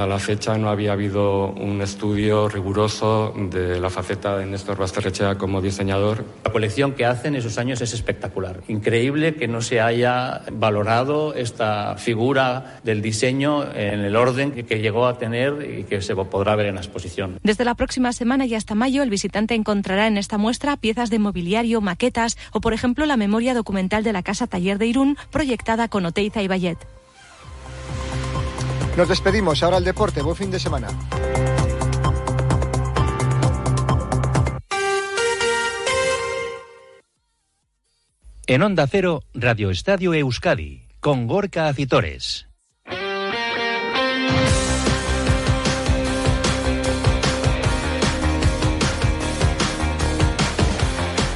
A la fecha no había habido un estudio riguroso de la faceta de Néstor Basterrechea como diseñador. La colección que hace en esos años es espectacular. Increíble que no se haya valorado esta figura del diseño en el orden que llegó a tener y que se podrá ver en la exposición. Desde la próxima semana y hasta mayo, el visitante encontrará en esta muestra piezas de mobiliario, maquetas o, por ejemplo, la memoria documental de la Casa Taller de Irún, proyectada con Oteiza y Bayet. Nos despedimos. Ahora el deporte. Buen fin de semana. En Onda Cero, Radio Estadio Euskadi, con Gorka Acitores.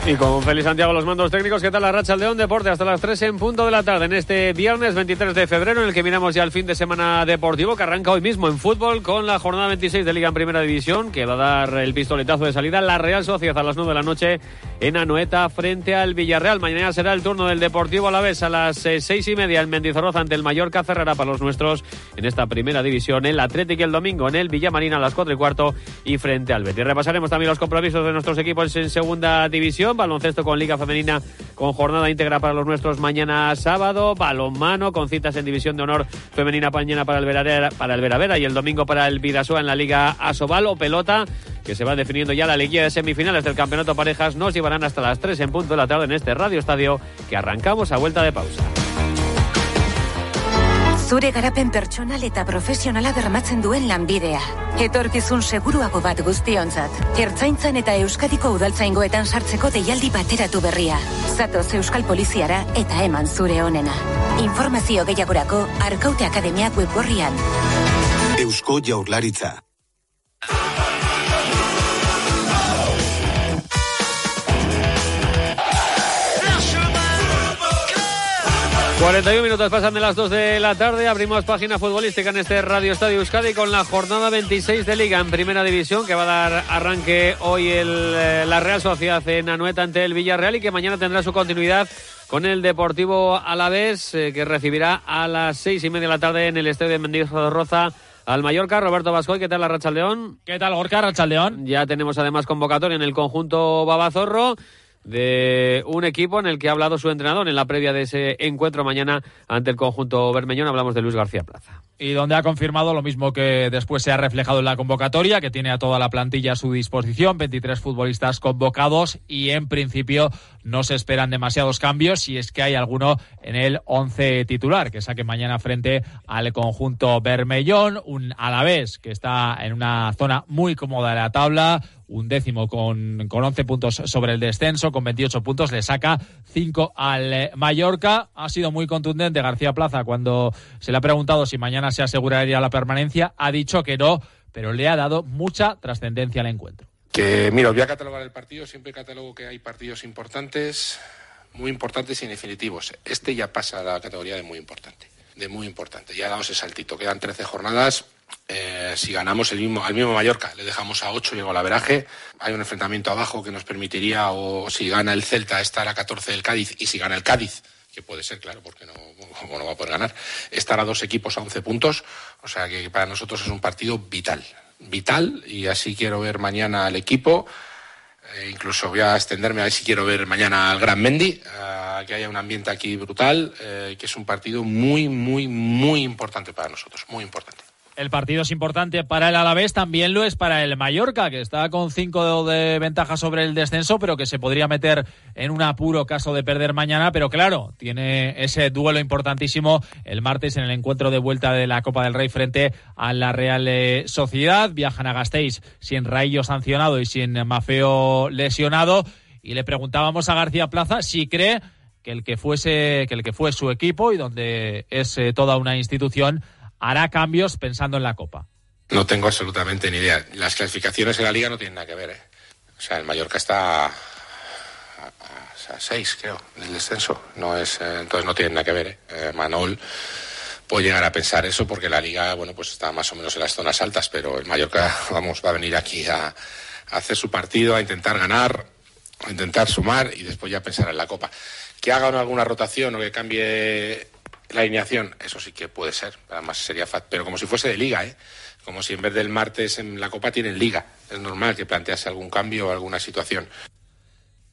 Y con Félix Santiago los mandos técnicos, ¿qué tal la racha León Deporte? Hasta las 3 en punto de la tarde, en este viernes 23 de febrero, en el que miramos ya el fin de semana deportivo, que arranca hoy mismo en fútbol con la jornada 26 de Liga en Primera División, que va a dar el pistoletazo de salida la Real Sociedad a las 9 de la noche en Anoeta frente al Villarreal. Mañana será el turno del Deportivo a la vez a las 6 eh, y media en Mendizorroza ante el Mallorca. Cerrará para los nuestros en esta Primera División el Atlético el domingo en el Villamarina a las 4 y cuarto y frente al Betis. Repasaremos también los compromisos de nuestros equipos en Segunda División baloncesto con Liga Femenina con jornada íntegra para los nuestros mañana sábado, balonmano con citas en División de Honor Femenina mañana para el Veravera, para el y el domingo para el Vidasoa en la Liga Asobal o pelota que se va definiendo ya la liguilla de semifinales del Campeonato Parejas nos llevarán hasta las 3 en punto de la tarde en este Radio Estadio que arrancamos a vuelta de pausa. Zure garapen pertsonal eta profesionala bermatzen duen lanbidea. Etorkizun seguruago bat guztionzat. Ertzaintzan eta Euskadiko udaltzaingoetan sartzeko deialdi bateratu berria. Zatoz Euskal Poliziara eta eman zure onena. Informazio gehiagorako Arkaute Akademia webgorrian. Eusko Jaurlaritza. 41 minutos pasan de las 2 de la tarde. Abrimos página futbolística en este Radio Estadio Euskadi con la jornada 26 de Liga en Primera División que va a dar arranque hoy el, eh, la Real Sociedad en Anueta ante el Villarreal y que mañana tendrá su continuidad con el Deportivo Alavés eh, que recibirá a las 6 y media de la tarde en el Estadio de Mendizorroza al Mallorca. Roberto Vascoy, ¿qué tal la Rachaldeón? ¿Qué tal Gorka Rachaldeón? Ya tenemos además convocatoria en el conjunto Babazorro de un equipo en el que ha hablado su entrenador en la previa de ese encuentro mañana ante el conjunto Bermeñón. Hablamos de Luis García Plaza. Y donde ha confirmado lo mismo que después se ha reflejado en la convocatoria, que tiene a toda la plantilla a su disposición, 23 futbolistas convocados y en principio no se esperan demasiados cambios si es que hay alguno en el 11 titular, que saque mañana frente al conjunto Bermellón, un Alavés que está en una zona muy cómoda de la tabla, un décimo con, con 11 puntos sobre el descenso, con 28 puntos, le saca 5 al Mallorca. Ha sido muy contundente García Plaza cuando se le ha preguntado si mañana se aseguraría la permanencia. Ha dicho que no, pero le ha dado mucha trascendencia al encuentro. Que, mira, voy a catalogar el partido. Siempre catalogo que hay partidos importantes, muy importantes y definitivos. Este ya pasa a la categoría de muy importante. De muy importante. Ya damos ese saltito. Quedan 13 jornadas eh, si ganamos el mismo, al mismo Mallorca, le dejamos a 8 y la veraje. Hay un enfrentamiento abajo que nos permitiría, o si gana el Celta, estar a 14 del Cádiz, y si gana el Cádiz, que puede ser, claro, porque no, no va a poder ganar, estar a dos equipos a 11 puntos. O sea que para nosotros es un partido vital, vital, y así quiero ver mañana al equipo. Eh, incluso voy a extenderme a ver si quiero ver mañana al Gran Mendy, que haya un ambiente aquí brutal, eh, que es un partido muy, muy, muy importante para nosotros, muy importante. El partido es importante para el Alavés, también lo es para el Mallorca, que está con cinco de ventaja sobre el descenso, pero que se podría meter en un apuro caso de perder mañana. Pero claro, tiene ese duelo importantísimo el martes en el encuentro de vuelta de la Copa del Rey frente a la Real eh, Sociedad. Viajan a Gasteiz sin Raillo sancionado y sin Mafeo lesionado. Y le preguntábamos a García Plaza si cree que el que fuese, que el que fue su equipo y donde es eh, toda una institución hará cambios pensando en la Copa? No tengo absolutamente ni idea. Las clasificaciones en la Liga no tienen nada que ver. ¿eh? O sea, el Mallorca está a, seis, creo, del descenso. No es, eh, entonces no tiene nada que ver. ¿eh? eh Manol puede llegar a pensar eso porque la Liga, bueno, pues está más o menos en las zonas altas, pero el Mallorca, vamos, va a venir aquí a, hacer su partido, a intentar ganar, a intentar sumar y después ya pensar en la Copa. Que haga alguna rotación o que cambie la alineación, eso sí que puede ser, además sería pero como si fuese de liga, ¿eh? Como si en vez del martes en la Copa tienen liga. Es normal que plantease algún cambio o alguna situación.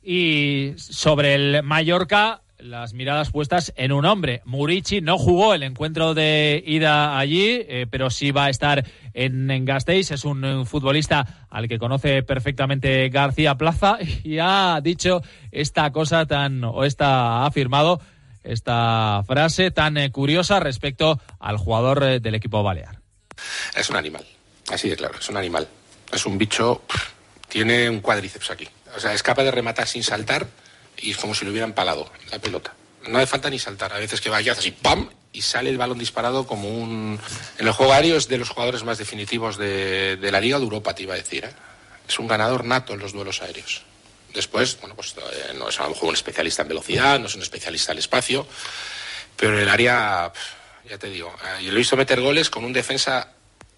Y sobre el Mallorca, las miradas puestas en un hombre. Murici no jugó el encuentro de ida allí, eh, pero sí va a estar en, en Gasteiz. Es un, un, futbolista al que conoce perfectamente García Plaza y ha dicho esta cosa tan, o esta ha afirmado esta frase tan eh, curiosa respecto al jugador eh, del equipo balear. Es un animal, así de claro, es un animal. Es un bicho, tiene un cuádriceps aquí. O sea, es capaz de rematar sin saltar y es como si lo hubieran palado la pelota. No hace falta ni saltar. A veces que vaya así, ¡pam! Y sale el balón disparado como un... En el juego aéreo es de los jugadores más definitivos de, de la Liga de Europa, te iba a decir. ¿eh? Es un ganador nato en los duelos aéreos. Después, bueno, pues eh, no es a lo mejor un especialista en velocidad, no es un especialista en espacio, pero en el área, ya te digo, eh, yo lo he visto meter goles con un defensa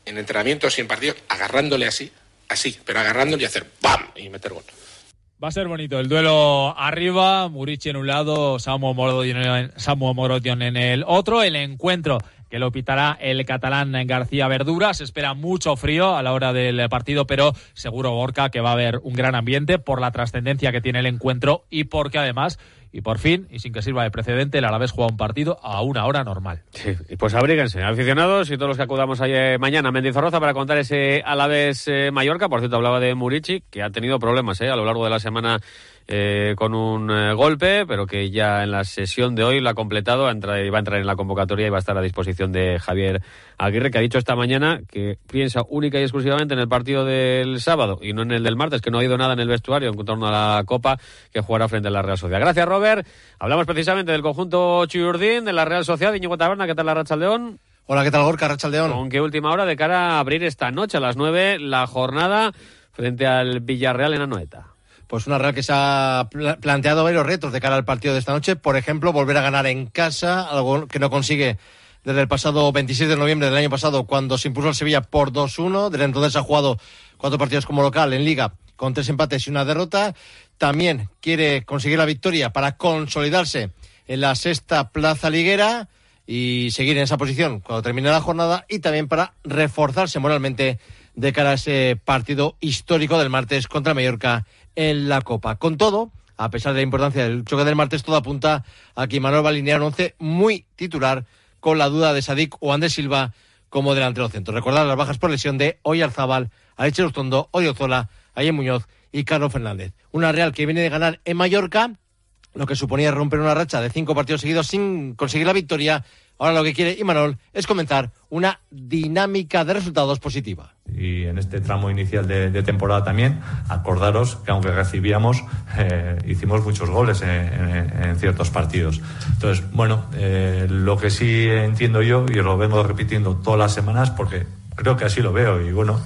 en entrenamientos y en partidos, agarrándole así, así, pero agarrándole y hacer ¡pam! y meter gol. Va a ser bonito el duelo arriba, Murici en un lado, Samu Morodion en el otro, el encuentro que lo pitará el catalán García Verdura. Se espera mucho frío a la hora del partido, pero seguro Gorka que va a haber un gran ambiente por la trascendencia que tiene el encuentro y porque además y por fin, y sin que sirva de precedente, el Alavés juega un partido a una hora normal. Sí, pues abríguense, aficionados y todos los que acudamos ahí eh, mañana a Mendizorroza para contar ese Alavés eh, Mallorca. Por cierto, hablaba de Murici, que ha tenido problemas eh, a lo largo de la semana con un golpe, pero que ya en la sesión de hoy lo ha completado, entra, va a entrar en la convocatoria y va a estar a disposición de Javier Aguirre, que ha dicho esta mañana que piensa única y exclusivamente en el partido del sábado y no en el del martes, que no ha ido nada en el vestuario en torno a la Copa que jugará frente a la Real Sociedad. Gracias, Robert. Hablamos precisamente del conjunto Chuyurdín, de la Real Sociedad. Iñigo Taberna, ¿qué tal la Racha León? Hola, ¿qué tal Gorka Rachaldeón? ¿Con qué última hora de cara a abrir esta noche a las 9 la jornada frente al Villarreal en Anoeta? pues una Real que se ha planteado varios retos de cara al partido de esta noche. Por ejemplo, volver a ganar en casa, algo que no consigue desde el pasado 26 de noviembre del año pasado, cuando se impuso al Sevilla por 2-1. Desde entonces ha jugado cuatro partidos como local en Liga con tres empates y una derrota. También quiere conseguir la victoria para consolidarse en la sexta plaza liguera y seguir en esa posición cuando termine la jornada y también para reforzarse moralmente de cara a ese partido histórico del martes contra Mallorca en la Copa. Con todo, a pesar de la importancia del choque del martes, todo apunta a que Manuel va a alinear un once muy titular con la duda de Sadik o Andrés Silva como delantero centro. Recordar las bajas por lesión de Oyarzábal, Aleche Ostondo, Oyozola, Ayen Muñoz y Carlos Fernández. Una Real que viene de ganar en Mallorca, lo que suponía romper una racha de cinco partidos seguidos sin conseguir la victoria Ahora lo que quiere Imanol es comenzar una dinámica de resultados positiva. Y en este tramo inicial de, temporada también, acordaros que aunque recibíamos, eh, hicimos muchos goles en, ciertos partidos. Entonces, bueno, eh, lo que sí entiendo yo, y lo vengo repitiendo todas las semanas, porque creo que así lo veo, y bueno,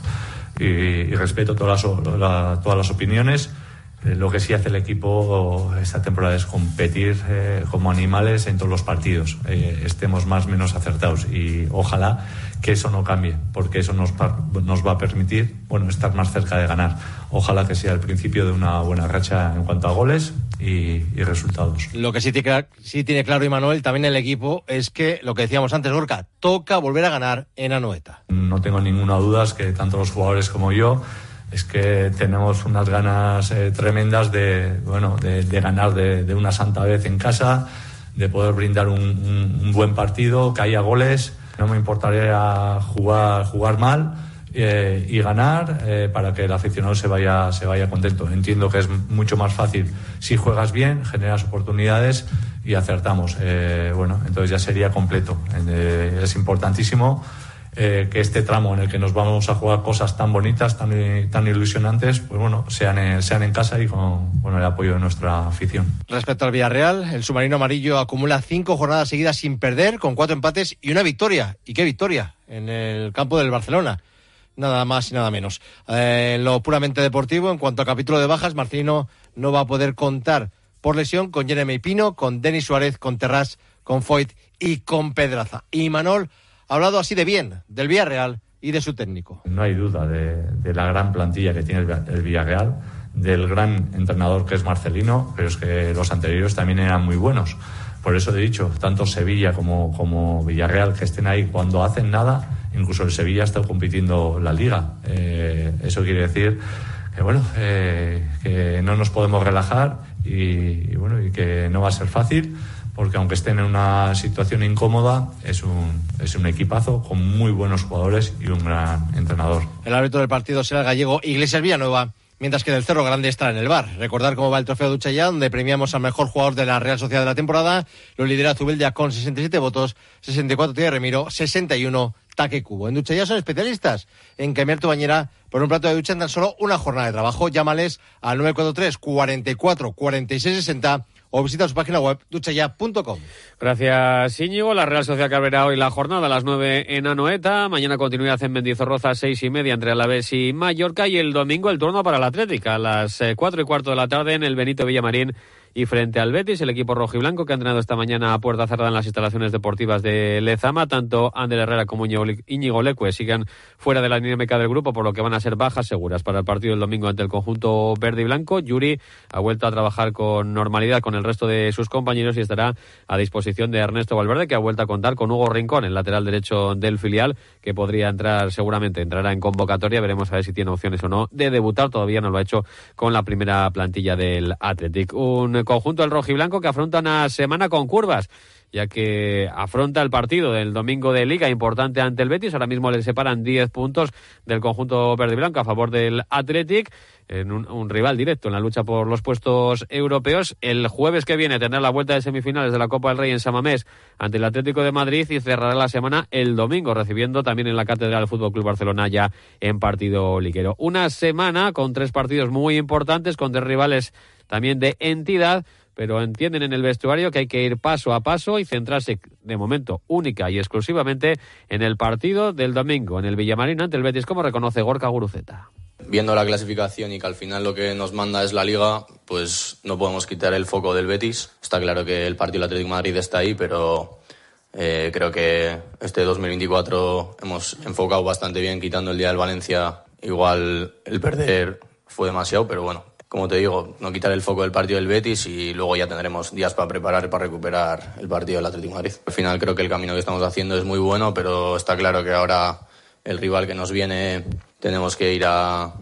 y, y respeto todas las, la, todas las opiniones, lo que sí hace el equipo esta temporada es competir eh, como animales en todos los partidos, eh, estemos más o menos acertados y ojalá que eso no cambie, porque eso nos, nos va a permitir bueno, estar más cerca de ganar. Ojalá que sea el principio de una buena racha en cuanto a goles y, y resultados. Lo que sí tiene, sí tiene claro Imanuel, también el equipo, es que lo que decíamos antes, Gorka, toca volver a ganar en Anoeta. No tengo ninguna duda, es que tanto los jugadores como yo es que tenemos unas ganas eh, tremendas de, bueno, de, ganar de, una santa vez en casa, de poder brindar un, buen partido, que haya goles. No me importaría jugar, jugar mal eh, y ganar eh, para que el aficionado se vaya, se vaya contento. Entiendo que es mucho más fácil si juegas bien, generas oportunidades y acertamos. Bueno, entonces ya sería completo. es importantísimo eh, que este tramo en el que nos vamos a jugar cosas tan bonitas, tan, tan ilusionantes, pues bueno, sean en, sean en casa y con bueno, el apoyo de nuestra afición. Respecto al Villarreal, el submarino amarillo acumula cinco jornadas seguidas sin perder, con cuatro empates y una victoria. ¿Y qué victoria? En el campo del Barcelona. Nada más y nada menos. Eh, lo puramente deportivo, en cuanto a capítulo de bajas, Marcelino no va a poder contar por lesión con Jeremy Pino, con Denis Suárez, con Terras, con Foyt y con Pedraza. Y Manol ha hablado así de bien del Villarreal y de su técnico. No hay duda de, de la gran plantilla que tiene el Villarreal, del gran entrenador que es Marcelino, pero es que los anteriores también eran muy buenos. Por eso he dicho, tanto Sevilla como, como Villarreal que estén ahí cuando hacen nada incluso el Sevilla estado compitiendo la liga. Eh, eso quiere decir que bueno, eh, que no nos podemos relajar y, bueno, y que no va a ser fácil porque aunque estén en una situación incómoda, es un, es un equipazo con muy buenos jugadores y un gran entrenador. El árbitro del partido será el gallego Iglesias Villanueva mientras que del Cerro Grande estará en el bar. Recordar cómo va el trofeo Ducha donde premiamos al mejor jugador de la Real Sociedad de la temporada. Lo lidera Zubeldia con 67 votos, 64 tiene Remiro, 61 Taque Cubo. En Ducha son especialistas en cambiar tu bañera por un plato de ducha en tan solo una jornada de trabajo. Llámales al 943 44 46 60 o visita su página web duchaya.com. Gracias, Íñigo. La Real Sociedad Cabrera hoy la jornada a las 9 en Anoeta. Mañana continuidad en Mendizorroza, seis y media entre Alavés y Mallorca. Y el domingo el turno para la Atlética a las eh, cuatro y cuarto de la tarde en el Benito Villamarín y frente al Betis, el equipo rojo y blanco que ha entrenado esta mañana a puerta cerrada en las instalaciones deportivas de Lezama. Tanto Ander Herrera como Íñigo Leque siguen fuera de la dinámica del grupo, por lo que van a ser bajas seguras para el partido del domingo ante el conjunto verde y blanco. Yuri ha vuelto a trabajar con normalidad con el resto de sus compañeros y estará a disposición de Ernesto Valverde, que ha vuelto a contar con Hugo Rincón, el lateral derecho del filial, que podría entrar seguramente, entrará en convocatoria. Veremos a ver si tiene opciones o no de debutar. Todavía no lo ha hecho con la primera plantilla del Athletic. Un conjunto del rojiblanco que afronta una semana con curvas ya que afronta el partido del domingo de Liga importante ante el Betis. Ahora mismo le separan 10 puntos del conjunto verde y blanco a favor del Athletic en un, rival directo en la lucha por los puestos europeos. El jueves que viene tendrá la vuelta de semifinales de la Copa del Rey en Samamés ante el Atlético de Madrid y cerrará la semana el domingo, recibiendo también en la Catedral del Fútbol Club Barcelona ya en partido liguero. Una semana con tres partidos muy importantes, con tres rivales también de entidad pero entienden en el vestuario que hay que ir paso a paso y centrarse de momento única y exclusivamente en el partido del domingo, en el Villamarín ante el Betis, como reconoce Gorka Guruceta. Viendo la clasificación y que al final lo que nos manda es la liga, pues no podemos quitar el foco del Betis. Está claro que el partido del Atlético de Madrid está ahí, pero eh, creo que este 2024 hemos enfocado bastante bien quitando el día del Valencia. Igual el perder fue demasiado, pero bueno, como te digo, no quitar el foco del partido del Betis y luego ya tendremos días para preparar y para recuperar el partido del Atlético Madrid. Al final creo que el camino que estamos haciendo es muy bueno, pero está claro que ahora el rival que nos viene tenemos que ir a,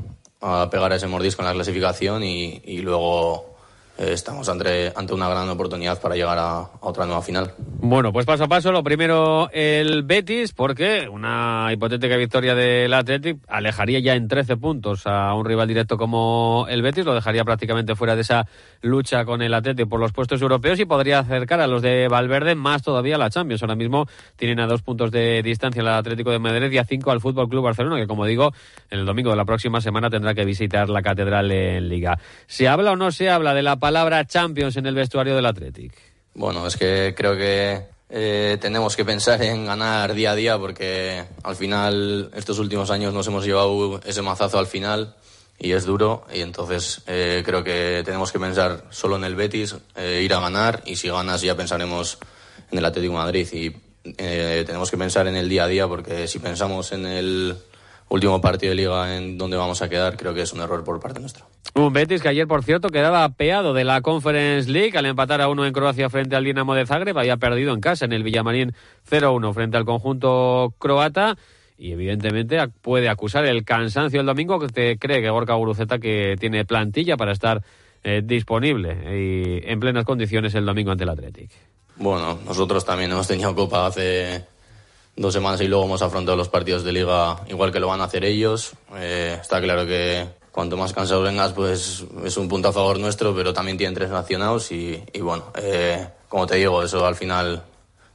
a pegar ese mordisco en la clasificación y, luego estamos ante, ante una gran oportunidad para llegar a, otra nueva final. Bueno, pues paso a paso, lo primero el Betis, porque una hipotética victoria del Athletic alejaría ya en 13 puntos a un rival directo como el Betis, lo dejaría prácticamente fuera de esa lucha con el Athletic por los puestos europeos y podría acercar a los de Valverde más todavía a la Champions. Ahora mismo tienen a dos puntos de distancia el Atlético de Madrid y a cinco al Fútbol Club Barcelona, que como digo, en el domingo de la próxima semana tendrá que visitar la Catedral en Liga. ¿Se habla o no se habla de la palabra Champions en el vestuario del Athletic? Bueno, es que creo que eh, tenemos que pensar en ganar día a día porque al final estos últimos años nos hemos llevado ese mazazo al final y es duro y entonces eh, creo que tenemos que pensar solo en el Betis, eh, ir a ganar y si ganas ya pensaremos en el Atlético de Madrid y tenemos que pensar en el día a día porque si pensamos en el último partido de liga en donde vamos a quedar, creo que es un error por parte nuestra. Un Betis que ayer, por cierto, quedaba peado de la Conference League al empatar a uno en Croacia frente al Dinamo de Zagreb. Había perdido en casa en el Villamarín 0-1 frente al conjunto croata. Y evidentemente puede acusar el cansancio el domingo que te cree que Gorka Guruceta que tiene plantilla para estar eh, disponible y en plenas condiciones el domingo ante el Athletic. Bueno, nosotros también hemos tenido copa hace dos semanas y luego hemos afrontado los partidos de liga igual que lo van a hacer ellos. Eh, está claro que cuanto más cansado vengas, pues es un punto a favor nuestro, pero también tienen tres nacionados y, bueno, eh, como te digo, eso al final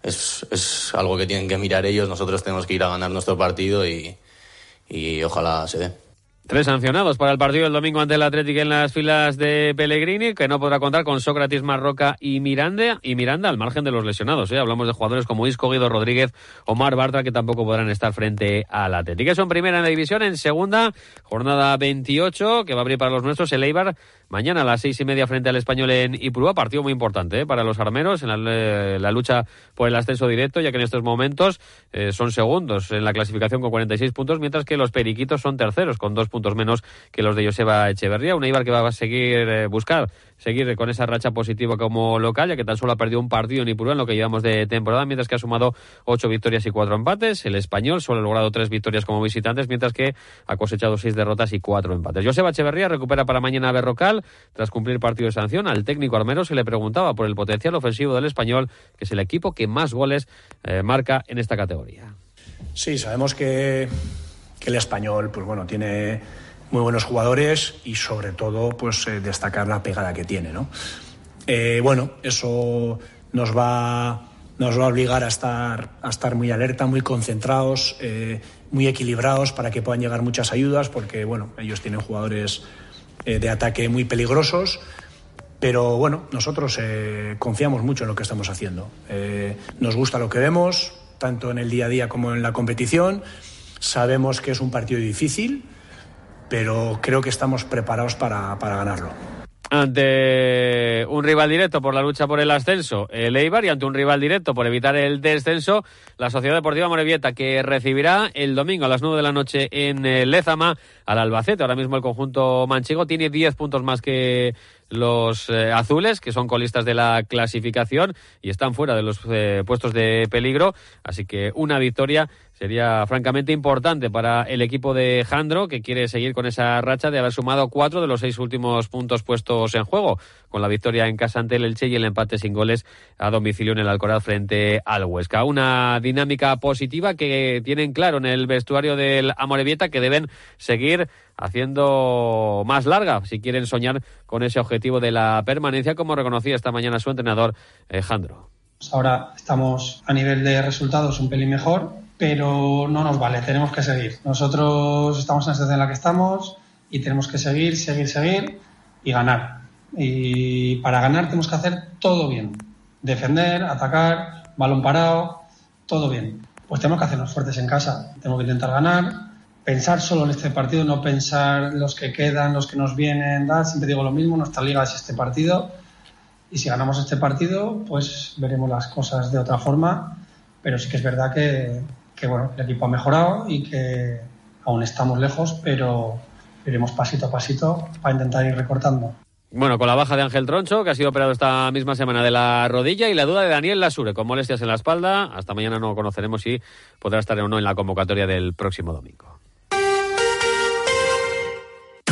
es, algo que tienen que mirar ellos. Nosotros tenemos que ir a ganar nuestro partido y ojalá se dé. Tres sancionados para el partido del domingo ante el Atlético en las filas de Pellegrini, que no podrá contar con Sócrates Marroca y Miranda, y Miranda al margen de los lesionados. ¿eh? Hablamos de jugadores como Isco, Guido Rodríguez, Omar Bartra, que tampoco podrán estar frente al Atlético. Son primera en la división, en segunda, jornada 28, que va a abrir para los nuestros el Eibar mañana a las seis y media frente al Español en Ipurúa. Partido muy importante ¿eh? para los armeros en la, lucha por el ascenso directo, ya que en estos momentos eh, son segundos en la clasificación con 46 puntos, mientras que los periquitos son terceros con dos puntos menos que los de Joseba Echeverría. Un Eibar que va a seguir eh, buscar seguir con esa racha positiva como local, ya que tan solo ha perdido un partido ni puro en lo que llevamos de temporada, mientras que ha sumado ocho victorias y cuatro empates. El español solo ha logrado tres victorias como visitantes, mientras que ha cosechado seis derrotas y cuatro empates. Joseba Echeverría recupera para mañana a Berrocal tras cumplir partido de sanción. Al técnico armero se le preguntaba por el potencial ofensivo del español, que es el equipo que más goles eh, marca en esta categoría. Sí, sabemos que, que el español, pues bueno, tiene muy buenos jugadores y sobre todo pues eh, destacar la pegada que tiene. ¿no? Eh, bueno, eso nos va, nos va a obligar a estar, a estar muy alerta, muy concentrados, eh, muy equilibrados para que puedan llegar muchas ayudas porque bueno, ellos tienen jugadores de ataque muy peligrosos. Pero bueno, nosotros confiamos mucho en lo que estamos haciendo. nos gusta lo que vemos, tanto en el día a día como en la competición. Sabemos que es un partido difícil, pero creo que estamos preparados para, para ganarlo ante un rival directo por la lucha por el ascenso, el Eibar, y ante un rival directo por evitar el descenso, la Sociedad Deportiva Morevieta, que recibirá el domingo a las 9 de la noche en eh, Lezama al Albacete. Ahora mismo el conjunto manchego tiene 10 puntos más que los eh, azules, que son colistas de la clasificación y están fuera de los eh, puestos de peligro. Así que una victoria sería francamente importante para el equipo de Jandro, que quiere seguir con esa racha de haber sumado cuatro de los seis últimos puntos puestos en juego, con la victoria en casa ante el Elche y el empate sin goles a domicilio en el Alcoraz frente al Huesca. Una dinámica positiva que tienen claro en el vestuario del Amorebieta que deben seguir haciendo más larga si quieren soñar con ese objetivo de la permanencia, como reconocía esta mañana su entrenador eh, Jandro. Ahora estamos a nivel de resultados un pelín mejor, pero no nos vale, tenemos que seguir. Nosotros estamos en la situación en la que estamos y tenemos que seguir, seguir, seguir y ganar. Y para ganar tenemos que hacer todo bien. Defender, atacar, balón parado, todo bien. Pues tenemos que hacernos fuertes en casa, tenemos que intentar ganar, pensar solo en este partido, no pensar los que quedan, los que nos vienen, siempre digo lo mismo, nuestra liga es este partido y si ganamos este partido, pues veremos las cosas de otra forma, pero sí que es verdad que, que bueno, el equipo ha mejorado y que aún estamos lejos, pero iremos pasito a pasito para intentar ir recortando. Bueno, con la baja de Ángel Troncho, que ha sido operado esta misma semana de la rodilla, y la duda de Daniel Lasure, con molestias en la espalda. Hasta mañana no conoceremos si podrá estar o no en la convocatoria del próximo domingo.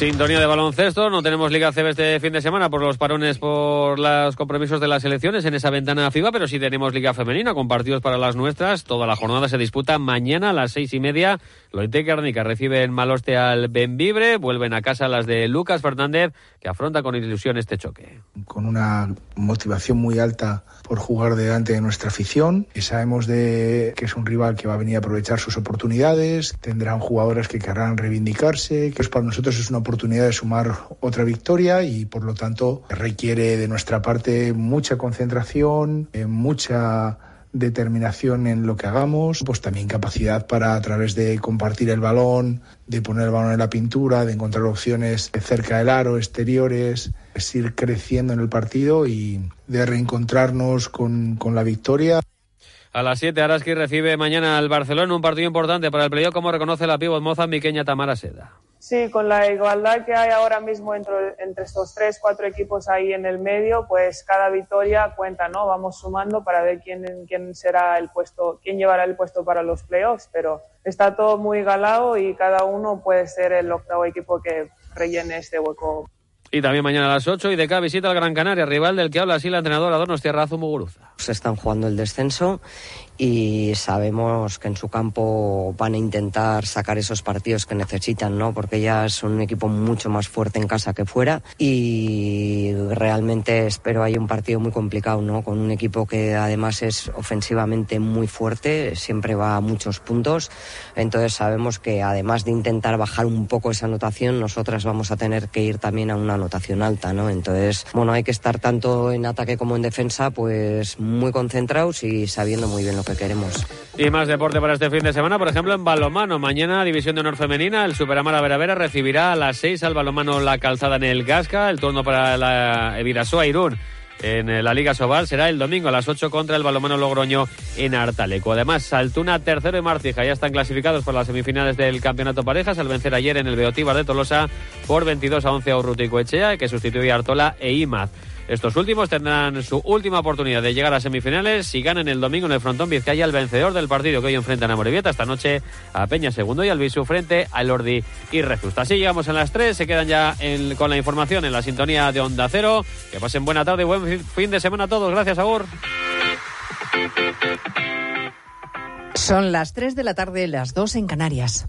Sintonía de baloncesto, no tenemos Liga CB este fin de semana por los parones por los compromisos de las elecciones en esa ventana FIBA, pero sí tenemos Liga Femenina con partidos para las nuestras. Toda la jornada se disputa mañana a las seis y media. Loite Garnica recibe en Maloste al Benvibre, vuelven a casa las de Lucas Fernández, que afronta con ilusión este choque. Con una motivación muy alta por jugar delante de nuestra afición y sabemos de que es un rival que va a venir a aprovechar sus oportunidades, tendrán jugadores que querrán reivindicarse, que para nosotros es una oportunidad oportunidad de sumar otra victoria y por lo tanto requiere de nuestra parte mucha concentración, eh, mucha determinación en lo que hagamos, pues también capacidad para a través de compartir el balón, de poner el balón en la pintura, de encontrar opciones cerca del aro, exteriores, es ir creciendo en el partido y de reencontrarnos con, con la victoria. A las 7, Araski recibe mañana al Barcelona un partido importante para el playoff, como reconoce la pívot mozambiqueña Tamara Seda. Sí, con la igualdad que hay ahora mismo entre, entre estos tres, cuatro equipos ahí en el medio, pues cada victoria cuenta, ¿no? Vamos sumando para ver quién, quién será el puesto, quién llevará el puesto para los playoffs, pero está todo muy galado y cada uno puede ser el octavo equipo que rellene este hueco. Y también mañana a las 8 y de cada visita al Gran Canaria, rival del que habla así la entrenadora Donostia Muguruza. Se están jugando el descenso y sabemos que en su campo van a intentar sacar esos partidos que necesitan, ¿no? Porque ya es un equipo mucho más fuerte en casa que fuera y realmente espero hay un partido muy complicado, ¿no? Con un equipo que además es ofensivamente muy fuerte, siempre va a muchos puntos. Entonces sabemos que además de intentar bajar un poco esa anotación, nosotras vamos a tener que ir también a una anotación alta, ¿no? Entonces, bueno, hay que estar tanto en ataque como en defensa, pues muy concentrados y sabiendo muy bien lo que queremos. Y más deporte para este fin de semana, por ejemplo, en balomano. Mañana, División de Honor Femenina, el Superamara Veravera recibirá a las 6 al balomano La Calzada en el Gasca, el turno para la Evirasoa Irún en la Liga Sobal será el domingo a las 8 contra el balomano Logroño en Artaleco. Además, Saltuna tercero y Marcija ya están clasificados por las semifinales del Campeonato Parejas al vencer ayer en el Beotíbar de Tolosa por 22 a 11 a Urrutico Echea, que sustituye a Artola e Imaz. Estos últimos tendrán su última oportunidad de llegar a semifinales si ganan el domingo en el frontón Vizcaya el vencedor del partido que hoy enfrentan a Morevieta esta noche a Peña segundo y al Visu frente a Lordi y Rezusta. Así llegamos a las 3, se quedan ya con la información en la sintonía de Onda Cero. Que pasen buena tarde y buen fin de semana a todos. Gracias, Agur. Son las 3 de la tarde, las 2 en Canarias.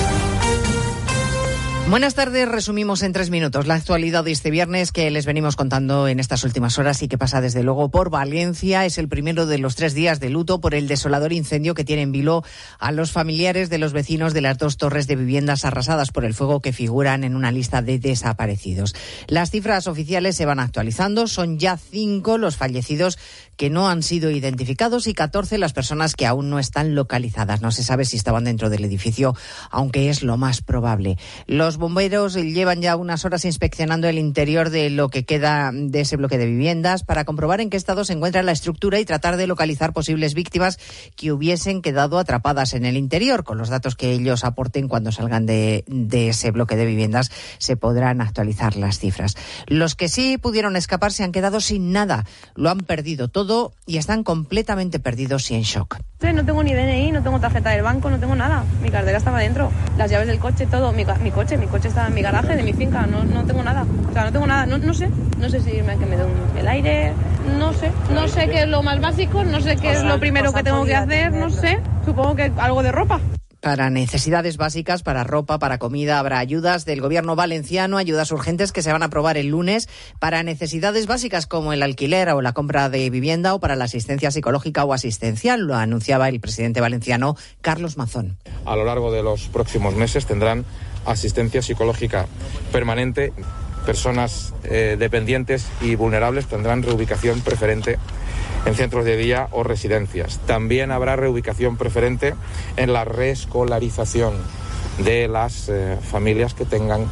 Buenas tardes, resumimos en tres minutos la actualidad de este viernes que les venimos contando en estas últimas horas y que pasa desde luego por Valencia. Es el primero de los tres días de luto por el desolador incendio que tiene en vilo a los familiares de los vecinos de las dos torres de viviendas arrasadas por el fuego que figuran en una lista de desaparecidos. Las cifras oficiales se van actualizando. Son ya cinco los fallecidos que no han sido identificados y 14 las personas que aún no están localizadas. No se sabe si estaban dentro del edificio, aunque es lo más probable. Los bomberos llevan ya unas horas inspeccionando el interior de lo que queda de ese bloque de viviendas para comprobar en qué estado se encuentra la estructura y tratar de localizar posibles víctimas que hubiesen quedado atrapadas en el interior. Con los datos que ellos aporten cuando salgan de, de ese bloque de viviendas se podrán actualizar las cifras. Los que sí pudieron escapar se han quedado sin nada. Lo han perdido todo y están completamente perdidos y en shock. No tengo ni DNI, no tengo tarjeta del banco, no tengo nada. Mi cartera estaba dentro, las llaves del coche, todo. Mi, mi coche, mi coche estaba en mi garaje de mi finca, no, no tengo nada. O sea, no tengo nada, no, no sé. No sé si me, que me dé el aire, no sé. No sé qué es lo más básico, no sé qué es lo primero que tengo que hacer, no sé. Supongo que algo de ropa. Para necesidades básicas, para ropa, para comida, habrá ayudas del gobierno valenciano, ayudas urgentes que se van a aprobar el lunes. Para necesidades básicas como el alquiler o la compra de vivienda o para la asistencia psicológica o asistencial, lo anunciaba el presidente valenciano Carlos Mazón. A lo largo de los próximos meses tendrán asistencia psicológica permanente. Personas eh, dependientes y vulnerables tendrán reubicación preferente en centros de día o residencias. También habrá reubicación preferente en la reescolarización de las eh, familias que tengan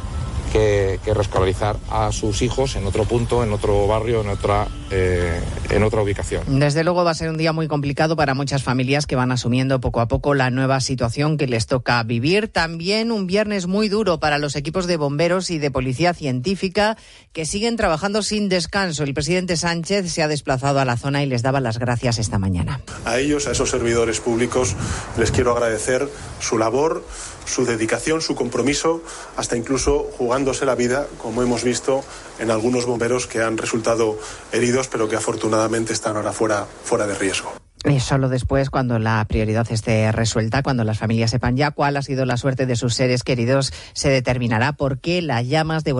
que, que, rescolarizar a sus hijos en otro punto, en otro barrio, en otra, eh, en otra ubicación. Desde luego va a ser un día muy complicado para muchas familias que van asumiendo poco a poco la nueva situación que les toca vivir. También un viernes muy duro para los equipos de bomberos y de policía científica que siguen trabajando sin descanso. El presidente Sánchez se ha desplazado a la zona y les daba las gracias esta mañana. A ellos, a esos servidores públicos, les quiero agradecer su labor su dedicación, su compromiso, hasta incluso jugándose la vida, como hemos visto en algunos bomberos que han resultado heridos, pero que afortunadamente están ahora fuera, fuera de riesgo. Y solo después, cuando la prioridad esté resuelta, cuando las familias sepan ya cuál ha sido la suerte de sus seres queridos, se determinará por qué las llamas de